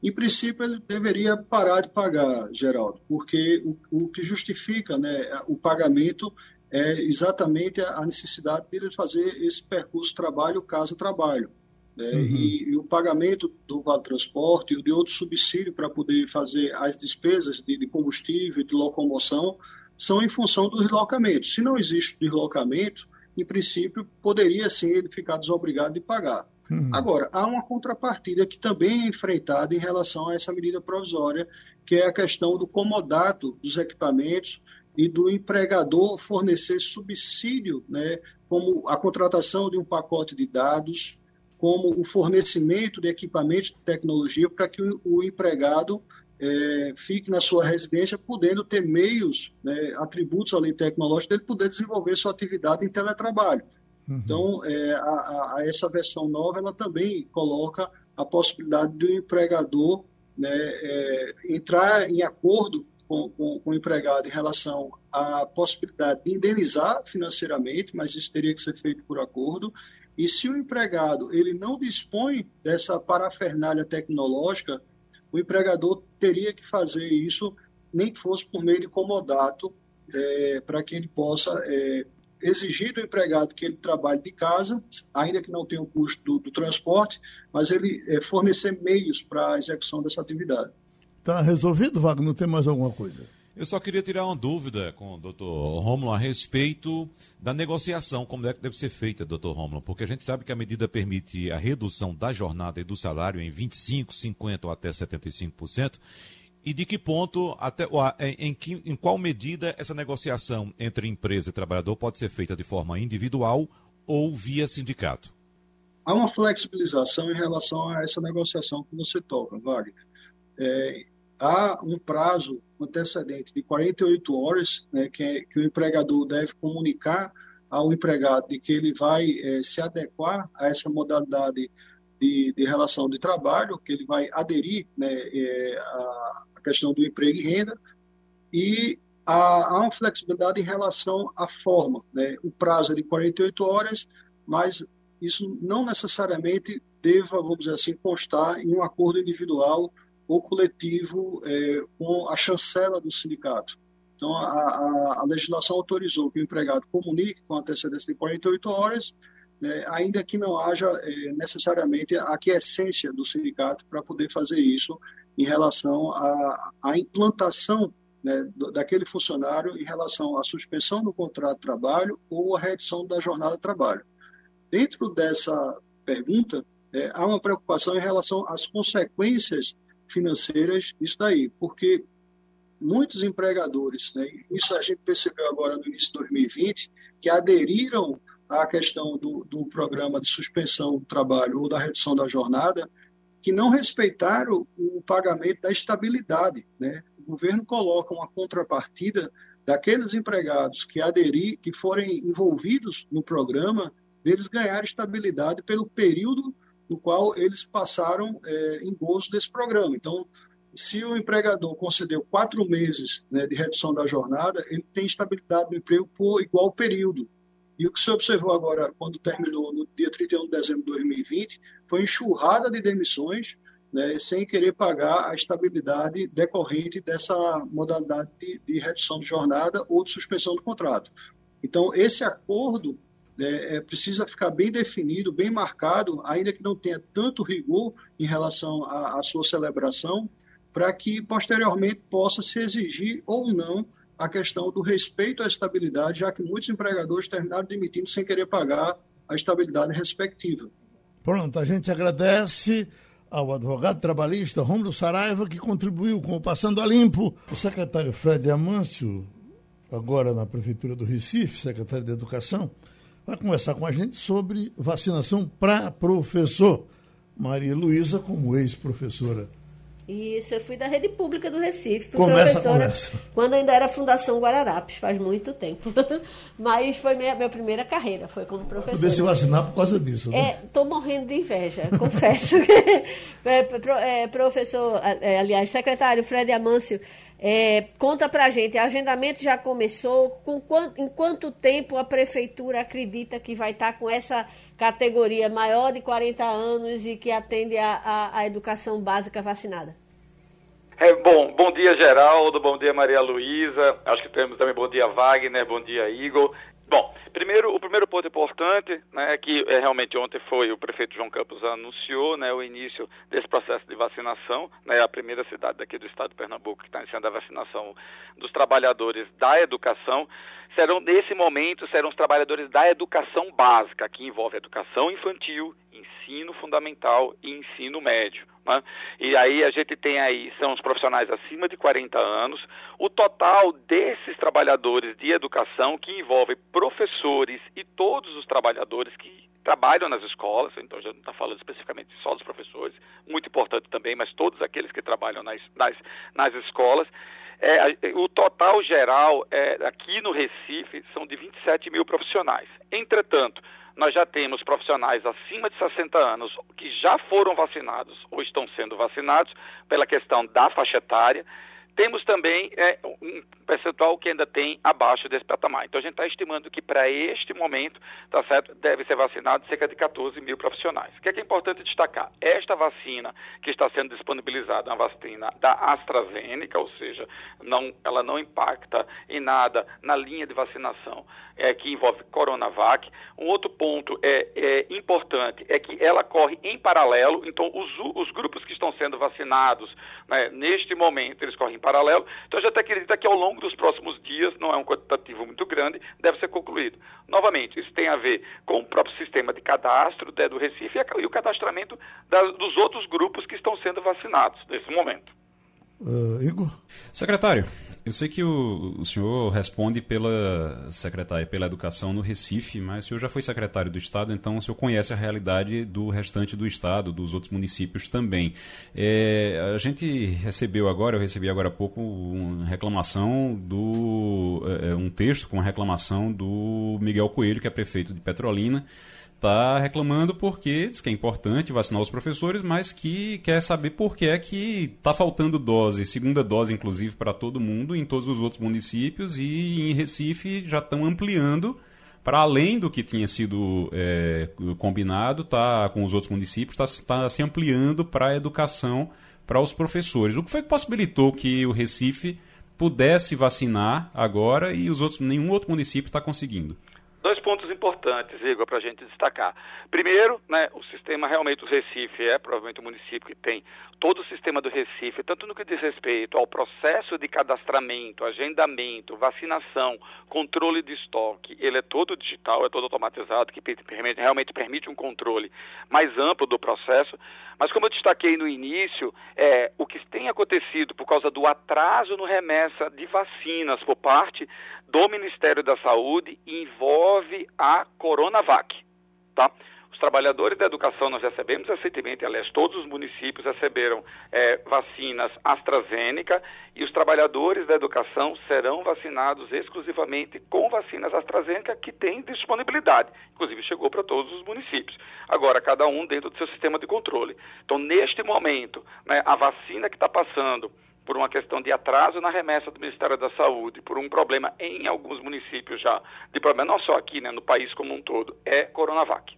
Em princípio, ele deveria parar de pagar, Geraldo, porque o, o que justifica né, o pagamento é exatamente a necessidade de fazer esse percurso trabalho casa trabalho né? uhum. e, e, o pagamento do vale transporte e de outro subsídio para poder fazer as despesas de, de, combustível de locomoção são em função do deslocamento se não existe deslocamento em princípio poderia sim ele ficar desobrigado de pagar uhum. agora há uma contrapartida que também é enfrentada em relação a essa medida provisória que é a questão do comodato dos equipamentos e do empregador fornecer subsídio, né, como a contratação de um pacote de dados, como o fornecimento de equipamentos de tecnologia para que o, empregado é, fique na sua residência, podendo ter meios, né, atributos ali tecnológicos, dele poder desenvolver sua atividade em teletrabalho. Uhum. Então, é, a, a, essa versão nova, ela também coloca a possibilidade do empregador né, é, entrar em acordo com, com, com, o empregado em relação à possibilidade de indenizar financeiramente, mas isso teria que ser feito por acordo. E se o empregado ele não dispõe dessa parafernália tecnológica, o empregador teria que fazer isso, nem que fosse por meio de comodato, é, para que ele possa é, exigir do empregado que ele trabalhe de casa, ainda que não tenha o custo do, do transporte, mas ele é, fornecer meios para a execução dessa atividade. Está resolvido, Wagner? Não tem mais alguma coisa? Eu só queria tirar uma dúvida com o doutor Romulo a respeito da negociação, como é que deve ser feita, doutor Romulo, porque a gente sabe que a medida permite a redução da jornada e do salário em 25%, 50% ou até 75%, e de que ponto, até, em, em, em qual medida essa negociação entre empresa e trabalhador pode ser feita de forma individual ou via sindicato? Há uma flexibilização em relação a essa negociação que você toca, Wagner. É, há um prazo antecedente de 48 horas né, que, é, que, o empregador deve comunicar ao empregado de que ele vai é, se adequar a essa modalidade de, de, relação de trabalho, que ele vai aderir né, é, questão do emprego e renda, e há uma flexibilidade em relação à forma. Né? O prazo é de 48 horas, mas isso não necessariamente deva, vamos dizer assim, constar em um acordo individual ou coletivo é, com a chancela do sindicato. Então, a, a, a, legislação autorizou que o empregado comunique com antecedência de 48 horas, né, ainda que não haja é, necessariamente a aquiescência do sindicato para poder fazer isso em relação à, à implantação né, daquele funcionário em relação à suspensão do contrato de trabalho ou à redução da jornada de trabalho. Dentro dessa pergunta, é, há uma preocupação em relação às consequências financeiras isso daí, porque muitos empregadores, né, isso a gente percebeu agora no início de 2020, que aderiram à questão do, do programa de suspensão do trabalho ou da redução da jornada, que não respeitaram o pagamento da estabilidade. Né? governo coloca uma contrapartida daqueles empregados que aderir, que forem envolvidos no programa, deles ganhar estabilidade pelo período no qual eles passaram é, em gozo desse programa. Então, se o empregador concedeu quatro meses né, de redução da jornada, ele tem estabilidade no emprego por igual período. E o que se observou agora, quando terminou no dia 31 de dezembro de 2020, foi enxurrada de demissões, né, sem querer pagar a estabilidade decorrente dessa modalidade de, de redução de jornada ou de suspensão do contrato. Então, esse acordo é, é, precisa ficar bem definido, bem marcado, ainda que não tenha tanto rigor em relação à, à sua celebração, para que posteriormente possa se exigir ou não a questão do respeito à estabilidade, já que muitos empregadores terminaram demitindo sem querer pagar a estabilidade respectiva. Pronto, a gente agradece ao advogado trabalhista Romulo Saraiva, que contribuiu com o Passando a Limpo. O secretário Fred Amâncio, agora na Prefeitura do Recife, secretário de Educação, vai conversar com a gente sobre vacinação para professor. Maria Luísa, como ex-professora isso, eu fui da rede pública do Recife. Fui começa, começa. Quando ainda era Fundação Guararapes, faz muito tempo. Mas foi minha, minha primeira carreira, foi como professora. Tu se vacinar por causa disso, né? Estou é, morrendo de inveja, confesso. é, é, professor, é, aliás, secretário Fred Amâncio, é, conta pra gente, o agendamento já começou, com quanto, em quanto tempo a prefeitura acredita que vai estar com essa categoria maior de 40 anos e que atende à educação básica vacinada? É, bom, bom dia Geraldo, bom dia Maria Luísa, acho que temos também bom dia Wagner, bom dia Igor. Bom, primeiro, o primeiro ponto importante né, é que é, realmente ontem foi o prefeito João Campos anunciou né, o início desse processo de vacinação, né, a primeira cidade daqui do estado de Pernambuco que está iniciando a vacinação dos trabalhadores da educação. Serão, nesse momento, serão os trabalhadores da educação básica, que envolve educação infantil, ensino fundamental e ensino médio. Né? E aí a gente tem aí, são os profissionais acima de 40 anos, o total desses trabalhadores de educação, que envolve professores e todos os trabalhadores que trabalham nas escolas, então já não está falando especificamente só dos professores, muito importante também, mas todos aqueles que trabalham nas, nas, nas escolas, é, o total geral é, aqui no Recife são de 27 mil profissionais. Entretanto, nós já temos profissionais acima de 60 anos que já foram vacinados ou estão sendo vacinados pela questão da faixa etária temos também é, um percentual que ainda tem abaixo desse patamar. Então a gente está estimando que para este momento, tá certo, deve ser vacinado cerca de 14 mil profissionais. O que é, que é importante destacar? Esta vacina que está sendo disponibilizada, é uma vacina da AstraZeneca, ou seja, não, ela não impacta em nada na linha de vacinação é, que envolve Coronavac. Um outro ponto é, é, importante é que ela corre em paralelo, então os, os grupos que estão sendo vacinados né, neste momento, eles correm em paralelo. Então a gente acredita que ao longo dos próximos dias, não é um quantitativo muito grande, deve ser concluído. Novamente, isso tem a ver com o próprio sistema de cadastro né, do Recife e o cadastramento da, dos outros grupos que estão sendo vacinados nesse momento. Uh, Igor? Secretário, eu sei que o, o, senhor responde pela secretária, pela educação no Recife, mas o senhor já foi secretário do Estado, então o senhor conhece a realidade do restante do Estado, dos outros municípios também. É, a gente recebeu agora, eu recebi agora há pouco, uma reclamação do. É, um texto com reclamação do Miguel Coelho, que é prefeito de Petrolina está reclamando porque diz que é importante vacinar os professores, mas que quer saber por que é que está faltando dose, segunda dose inclusive para todo mundo em todos os outros municípios e em Recife já estão ampliando para além do que tinha sido é, combinado, tá com os outros municípios, está tá se ampliando para a educação para os professores. O que foi que possibilitou que o Recife pudesse vacinar agora e os outros nenhum outro município está conseguindo? Dois pontos importantes, Igor, para a gente destacar. Primeiro, né, o sistema realmente do Recife é provavelmente o município que tem todo o sistema do Recife, tanto no que diz respeito ao processo de cadastramento, agendamento, vacinação, controle de estoque, ele é todo digital, é todo automatizado, que permite, realmente permite um controle mais amplo do processo. Mas como eu destaquei no início, é, o que tem acontecido por causa do atraso no remessa de vacinas por parte do Ministério da Saúde envolve a Coronavac, tá? Os trabalhadores da educação nós recebemos recentemente, aliás, todos os municípios receberam é, vacinas AstraZeneca e os trabalhadores da educação serão vacinados exclusivamente com vacinas AstraZeneca que tem disponibilidade. Inclusive chegou para todos os municípios. Agora, cada um dentro do seu sistema de controle. Então, neste momento, né, a vacina que está passando por uma questão de atraso na remessa do Ministério da Saúde, por um problema em alguns municípios já, de problema não só aqui, né, no país como um todo, é Coronavac.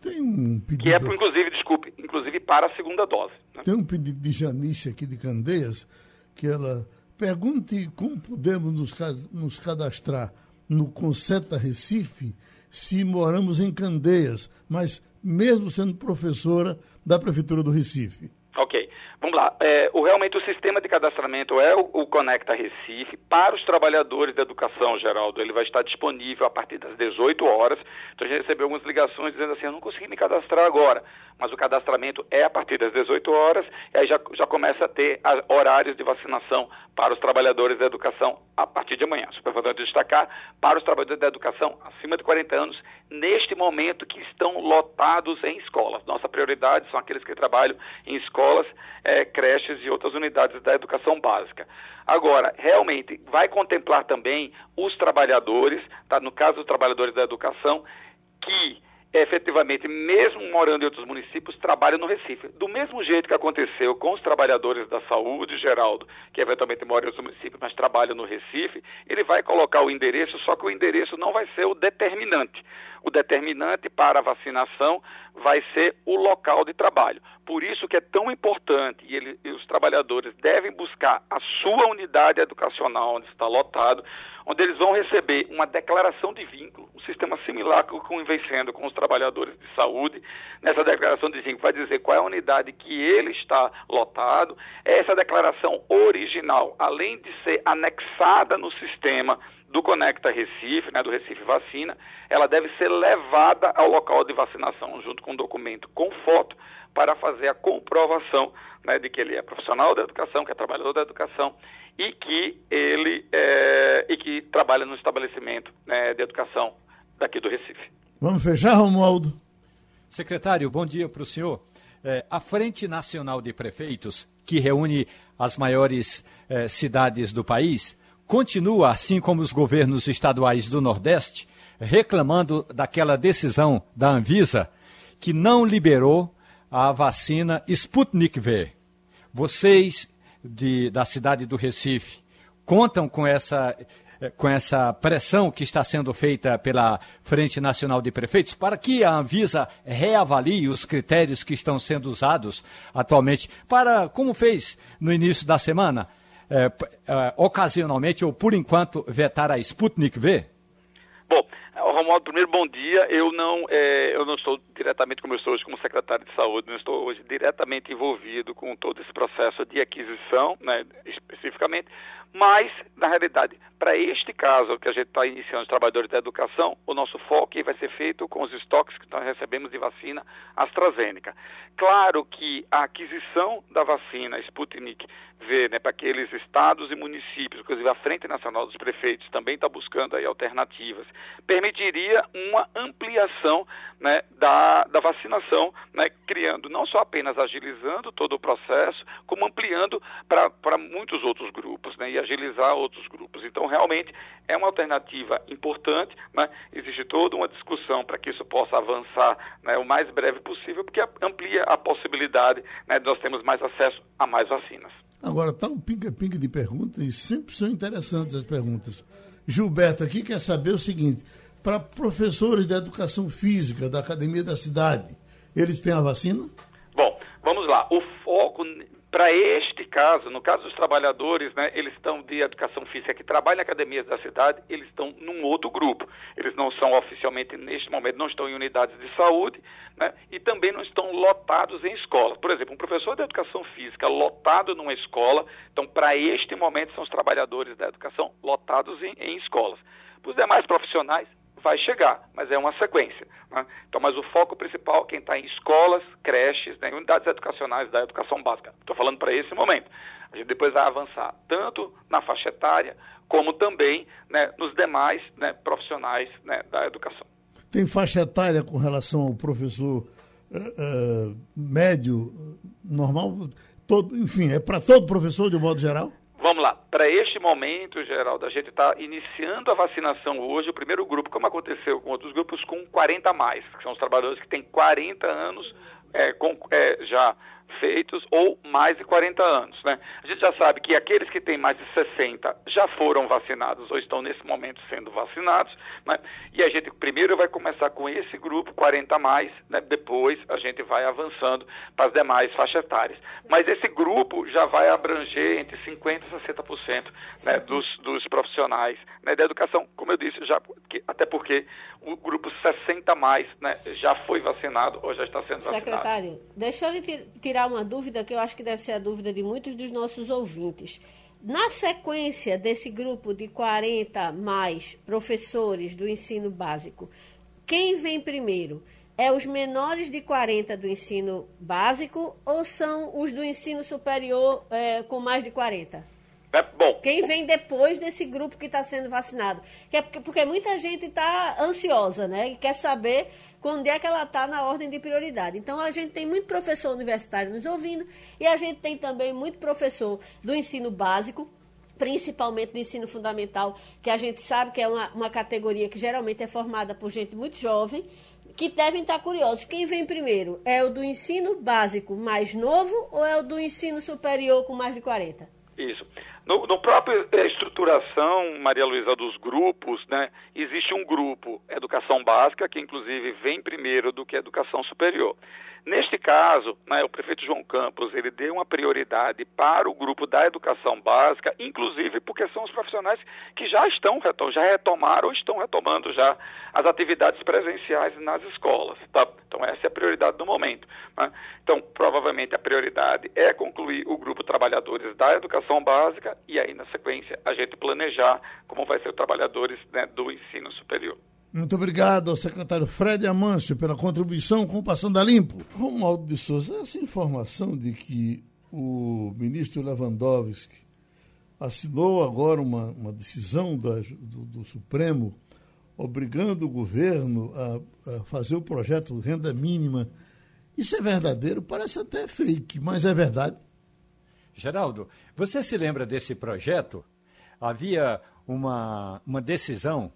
Tem um pedido... Que é, inclusive, desculpe, inclusive para a segunda dose. Né? Tem um pedido de Janice aqui de Candeias, que ela pergunte como podemos nos, nos cadastrar no Conceta Recife se moramos em Candeias, mas mesmo sendo professora da Prefeitura do Recife. Ok. Vamos lá. É, o, realmente o sistema de cadastramento é o, o, Conecta Recife para os trabalhadores da educação, Geraldo. Ele vai estar disponível a partir das 18 horas. Então a gente recebeu algumas ligações dizendo assim, eu não consegui me cadastrar agora. Mas o cadastramento é a partir das 18 horas e aí já, já começa a ter a, horários de vacinação para os trabalhadores da educação a partir de amanhã. Super importante destacar para os trabalhadores da educação acima de 40 anos, neste momento que estão lotados em escolas. Nossa prioridade são aqueles que trabalham em escolas creches e outras unidades da educação básica. Agora, realmente, vai contemplar também os trabalhadores, tá? no caso dos trabalhadores da educação, que efetivamente, mesmo morando em outros municípios, trabalham no Recife. Do mesmo jeito que aconteceu com os trabalhadores da saúde, Geraldo, que eventualmente moram em outros municípios, mas trabalham no Recife, ele vai colocar o endereço, só que o endereço não vai ser o determinante. O determinante para a vacinação vai ser o local de trabalho. Por isso que é tão importante e, ele, e os trabalhadores devem buscar a sua unidade educacional onde está lotado, onde eles vão receber uma declaração de vínculo, um sistema similar que vem sendo com os trabalhadores de saúde. Nessa declaração de vínculo vai dizer qual é a unidade que ele está lotado. Essa declaração original, além de ser anexada no sistema do Conecta Recife, né, do Recife Vacina, ela deve ser levada ao local de vacinação junto com um documento com foto para fazer a comprovação né, de que ele é profissional da educação, que é trabalhador da educação e que ele é, e que trabalha no estabelecimento né, de educação daqui do Recife. Vamos fechar, Romualdo? Secretário, bom dia para o senhor. É, a Frente Nacional de Prefeitos, que reúne as maiores é, cidades do país, continua, assim como os governos estaduais do Nordeste, reclamando daquela decisão da Anvisa que não liberou a vacina Sputnik V. Vocês de, da cidade do Recife contam com essa, com essa pressão que está sendo feita pela Frente Nacional de Prefeitos para que a Anvisa reavalie os critérios que estão sendo usados atualmente para, como fez no início da semana, é, é, ocasionalmente ou por enquanto vetar a Sputnik V? Bom, Romualdo, primeiro bom dia. Eu não, é, eu não estou diretamente, como eu estou hoje como secretário de saúde, não estou hoje diretamente envolvido com todo esse processo de aquisição, né, especificamente, mas, na realidade, para este caso que a gente está iniciando os trabalhadores da educação, o nosso foco vai ser feito com os estoques que nós recebemos de vacina AstraZeneca. Claro que a aquisição da vacina Sputnik V né, para aqueles estados e municípios, inclusive a Frente Nacional dos Prefeitos também está buscando aí alternativas, permitiria uma ampliação né, da, da vacinação, né, criando, não só apenas agilizando todo o processo, como ampliando para muitos outros grupos né, e agilizar outros grupos. Então, realmente, é uma alternativa importante, né, existe toda uma discussão para que isso possa avançar né, o mais breve possível, porque amplia a possibilidade né, de nós termos mais acesso a mais vacinas. Agora, está um pinga-pinga de perguntas e sempre são interessantes as perguntas. Gilberto aqui quer saber o seguinte: para professores da educação física da Academia da Cidade, eles têm a vacina? Bom, vamos lá. O foco para este caso, no caso dos trabalhadores, né, eles estão de educação física que trabalham em academias da cidade, eles estão num outro grupo. Eles não são oficialmente, neste momento, não estão em unidades de saúde né, e também não estão lotados em escolas. Por exemplo, um professor de educação física lotado numa escola, então, para este momento, são os trabalhadores da educação lotados em, em escolas. Para os demais profissionais, vai chegar, mas é uma sequência. Né? Então, mas o foco principal, quem está em escolas, creches, né, unidades educacionais da educação básica. Estou falando para esse momento. A gente depois vai avançar tanto na faixa etária, como também né, nos demais né, profissionais né, da educação. tem faixa etária com relação ao professor uh, uh, médio, normal? Todo, enfim, é para todo professor de um modo geral? Vamos lá. Para este momento, Geraldo, a gente está iniciando a vacinação hoje, o primeiro grupo, como aconteceu com outros grupos, com 40 a mais, que são os trabalhadores que têm 40 anos é, com, é, já feitos ou mais de 40 anos. Né? A gente já sabe que aqueles que têm mais de 60 já foram vacinados ou estão nesse momento sendo vacinados. Né? E a gente primeiro vai começar com esse grupo, 40 a mais, né? depois a gente vai avançando para as demais faixas etárias. Mas esse grupo já vai abranger entre 50% e 60% né? dos, dos profissionais né? da educação, como eu disse, já, até porque o grupo 60 a mais né? já foi vacinado ou já está sendo vacinado. Secretário, deixa eu tirar tirar uma dúvida que eu acho que deve ser a dúvida de muitos dos nossos ouvintes. Na sequência desse grupo de 40 mais professores do ensino básico, quem vem primeiro? É os menores de 40 do ensino básico ou são os do ensino superior é, com mais de 40? É, bom. Quem vem depois desse grupo que está sendo vacinado? É porque, porque muita gente está ansiosa, né? E quer saber quando é que ela está na ordem de prioridade. Então, a gente tem muito professor universitário nos ouvindo e a gente tem também muito professor do ensino básico, principalmente do ensino fundamental, que a gente sabe que é uma, uma categoria que geralmente é formada por gente muito jovem, que devem estar curiosos. Quem vem primeiro? É o do ensino básico mais novo ou é o do ensino superior com mais de 40? Isso. No, no próprio eh, estruturação, Maria Luísa, dos grupos, né, existe um grupo, educação básica, que inclusive vem primeiro do que educação superior. Neste caso, né, o prefeito João Campos ele deu uma prioridade para o grupo da educação básica, inclusive porque são os profissionais que já estão já retomaram ou estão retomando já as atividades presenciais nas escolas. Tá? Então essa é a prioridade do momento. Né? Então provavelmente a prioridade é concluir o grupo trabalhadores da educação básica e aí na sequência a gente planejar como vai ser os trabalhadores né, do ensino superior. Muito obrigado ao secretário Fred Amâncio pela contribuição com o Passando a Limpo. Romualdo de Souza, essa informação de que o ministro Lewandowski assinou agora uma, uma decisão da, do, do, Supremo obrigando o governo a, a fazer o projeto renda mínima. Isso é verdadeiro? Parece até fake, mas é verdade. Geraldo, você se lembra desse projeto? Havia uma, uma decisão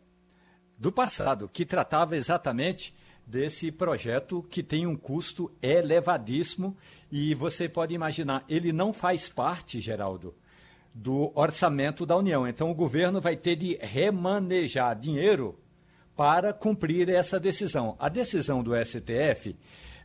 do passado, que tratava exatamente desse projeto que tem um custo elevadíssimo e você pode imaginar, ele não faz parte, Geraldo, do orçamento da União. Então o governo vai ter de remanejar dinheiro para cumprir essa decisão. A decisão do STF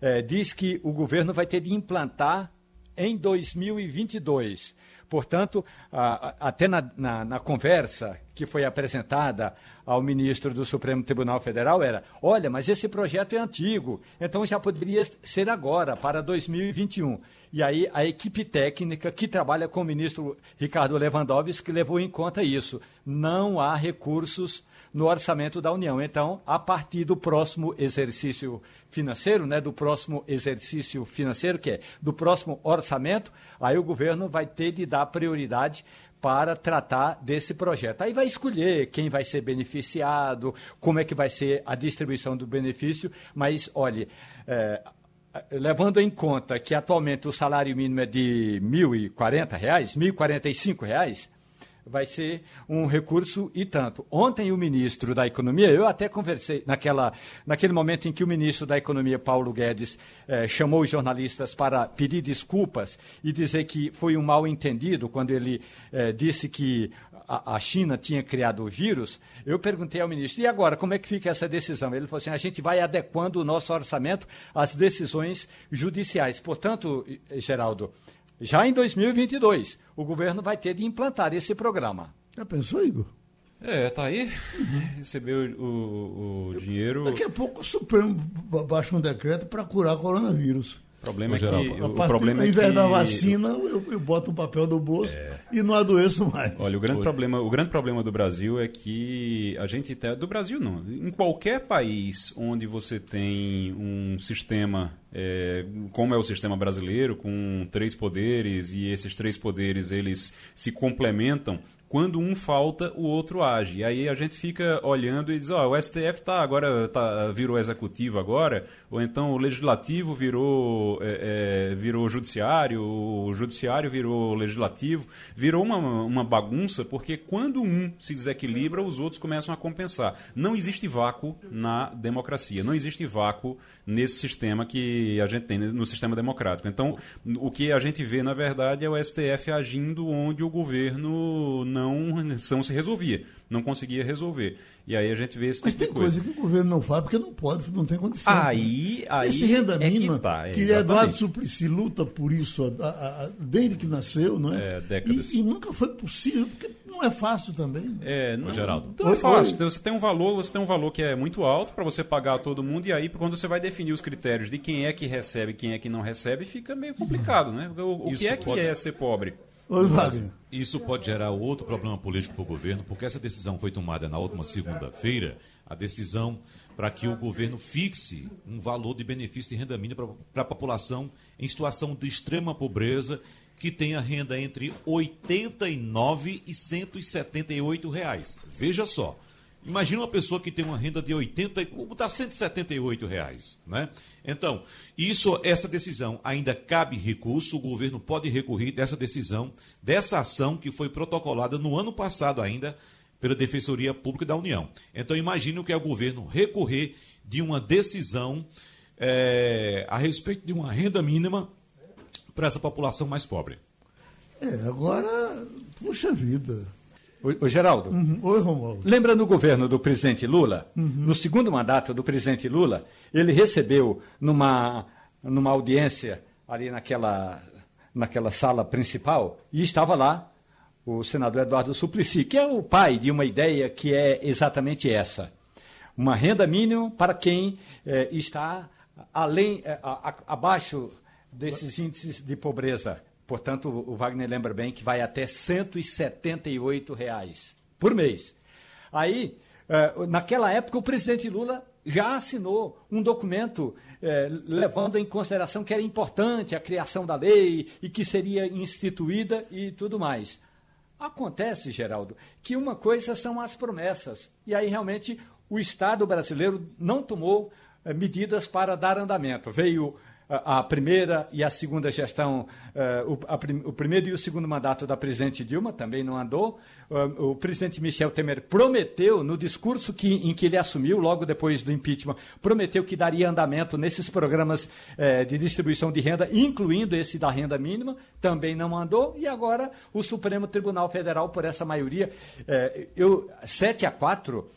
eh, diz que o governo vai ter de implantar em 2022 Portanto, até na, na, na, conversa que foi apresentada ao ministro do Supremo Tribunal Federal era: olha, mas esse projeto é antigo, então já poderia ser agora, para 2021. E aí a equipe técnica que trabalha com o ministro Ricardo Lewandowski levou em conta isso. Não há recursos no orçamento da União. Então, a partir do próximo exercício financeiro, né, do próximo exercício financeiro, que é do próximo orçamento, aí o governo vai ter de dar prioridade para tratar desse projeto. Aí vai escolher quem vai ser beneficiado, como é que vai ser a distribuição do benefício, mas olhe, é, levando em conta que atualmente o salário mínimo é de R$ 1.040, R$ 1.045, vai ser um recurso e tanto. Ontem o ministro da Economia, eu até conversei naquela, naquele momento em que o ministro da Economia, Paulo Guedes, eh, chamou os jornalistas para pedir desculpas e dizer que foi um mal entendido quando ele eh, disse que a, a, China tinha criado o vírus, eu perguntei ao ministro, e agora, como é que fica essa decisão? Ele falou assim, a gente vai adequando o nosso orçamento às decisões judiciais. Portanto, Geraldo, já em 2022, o governo vai ter de implantar esse programa. Já pensou, Igor? É, tá aí. Uhum. Recebeu o, o, dinheiro. Daqui a pouco o Supremo baixa um decreto para curar o coronavírus. O problema é que. O, partir, problema é é que... da vacina, eu, eu boto um papel no bolso é. e não adoeço mais. Olha, o grande, problema, o grande problema do Brasil é que a gente. Tá, do Brasil não. Em qualquer país onde você tem um sistema. É, como é o sistema brasileiro, com três poderes, e esses três poderes eles se complementam, quando um falta, o outro age. E aí a gente fica olhando e diz, ó, oh, o STF tá agora tá, virou executivo agora, ou então o legislativo virou é, é, virou judiciário, o judiciário virou legislativo, virou uma, uma bagunça, porque quando um se desequilibra, os outros começam a compensar. Não existe vácuo na democracia, não existe vácuo nesse sistema que a gente tem no sistema democrático. Então, o que a gente vê, na verdade, é o STF agindo onde o governo não, não se resolvia, não conseguia resolver. E aí a gente vê esse Mas tipo tem coisa. que o governo não faz porque não pode, não tem condição. Aí, aí Esse renda é mínima, que, tá, é, que Eduardo Suplicy luta por isso a, a, a, desde que nasceu, não é? é décadas. E, e, nunca foi possível, porque não é fácil também. Né? É, no Geraldo. Não é fácil. Então, você tem um valor, você tem um valor que é muito alto para você pagar a todo mundo, e aí quando você vai definir os critérios de quem é que recebe quem é que não recebe, fica meio complicado, né? O, o que é que pode... é ser pobre? Isso pode gerar outro problema político para o governo, porque essa decisão foi tomada na última segunda-feira, a decisão para que o governo fixe um valor de benefício de renda mínima para a população em situação de extrema pobreza que tenha renda entre 89 e 178 reais. Veja só, Imagina uma pessoa que tem uma renda de 80, como está 178 reais, né? Então, isso, essa decisão ainda cabe recurso, o governo pode recorrer dessa decisão, dessa ação que foi protocolada no ano passado ainda pela Defensoria Pública da União. Então, imagine o que é o governo recorrer de uma decisão é, a respeito de uma renda mínima para essa população mais pobre. É, agora, puxa vida. O, o Geraldo, uhum. Oi, Romualdo. lembra no governo do presidente Lula, uhum. no segundo mandato do presidente Lula, ele recebeu numa, numa audiência ali naquela, naquela sala principal e estava lá o senador Eduardo Suplicy, que é o pai de uma ideia que é exatamente essa. Uma renda mínima para quem eh, está além, eh, a, a, abaixo desses índices de pobreza Portanto, o Wagner lembra bem que vai até 178 reais por mês. Aí, eh, naquela época, o presidente Lula já assinou um documento eh, levando em consideração que era importante a criação da lei e que seria instituída e tudo mais. Acontece, Geraldo, que uma coisa são as promessas. E aí, realmente, o Estado brasileiro não tomou eh, medidas para dar andamento. Veio a, primeira e a segunda gestão, uh, o, primeiro e o segundo mandato da presidente Dilma também não andou. Uh, o presidente Michel Temer prometeu, no discurso que, em que ele assumiu, logo depois do impeachment, prometeu que daria andamento nesses programas uh, de distribuição de renda, incluindo esse da renda mínima, também não andou. E agora o Supremo Tribunal Federal, por essa maioria, eu, 7 a 4,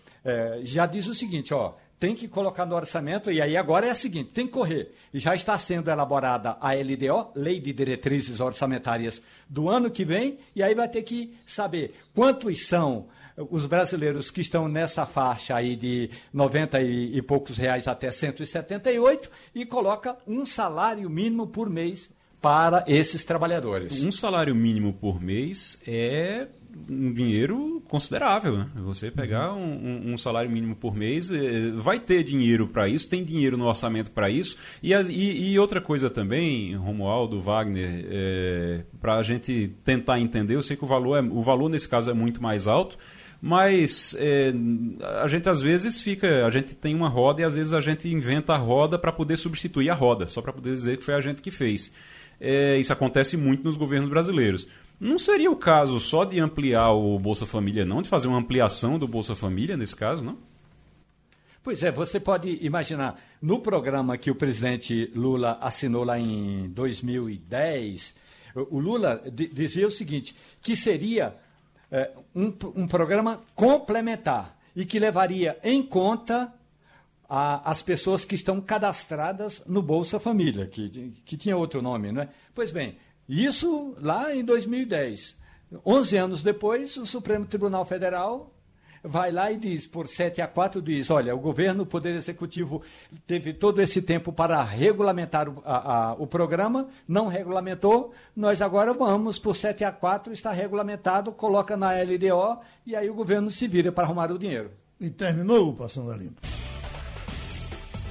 já diz o seguinte, ó tem que colocar no orçamento, e aí agora é a seguinte, tem que correr. E já está sendo elaborada a LDO, Lei de Diretrizes Orçamentárias, do ano que vem, e aí vai ter que saber quantos são os brasileiros que estão nessa faixa aí de 90 e, poucos reais até 178 e coloca um salário mínimo por mês para esses trabalhadores. Um salário mínimo por mês é um dinheiro considerável. Né? Você pegar um, um, salário mínimo por mês, eh, vai ter dinheiro para isso, tem dinheiro no orçamento para isso. E, e, e, outra coisa também, Romualdo, Wagner, é, para a gente tentar entender, eu sei que o valor, é, o valor nesse caso é muito mais alto, mas é, a gente às vezes fica, a gente tem uma roda e às vezes a gente inventa a roda para poder substituir a roda, só para poder dizer que foi a gente que fez. É, isso acontece muito nos governos brasileiros. Não seria o caso só de ampliar o Bolsa Família, não? De fazer uma ampliação do Bolsa Família nesse caso, não? Pois é, você pode imaginar, no programa que o presidente Lula assinou lá em 2010, o Lula dizia o seguinte, que seria é, um, um, programa complementar e que levaria em conta a, as pessoas que estão cadastradas no Bolsa Família, que, que tinha outro nome, não é? Pois bem, isso lá em 2010. 11 anos depois, o Supremo Tribunal Federal vai lá e diz, por 7 a 4, diz, olha, o governo, o Poder Executivo teve todo esse tempo para regulamentar o, a, a, o programa, não regulamentou, nós agora vamos, por 7 a 4, está regulamentado, coloca na LDO e aí o governo se vira para arrumar o dinheiro. E terminou o Passando a Limpo.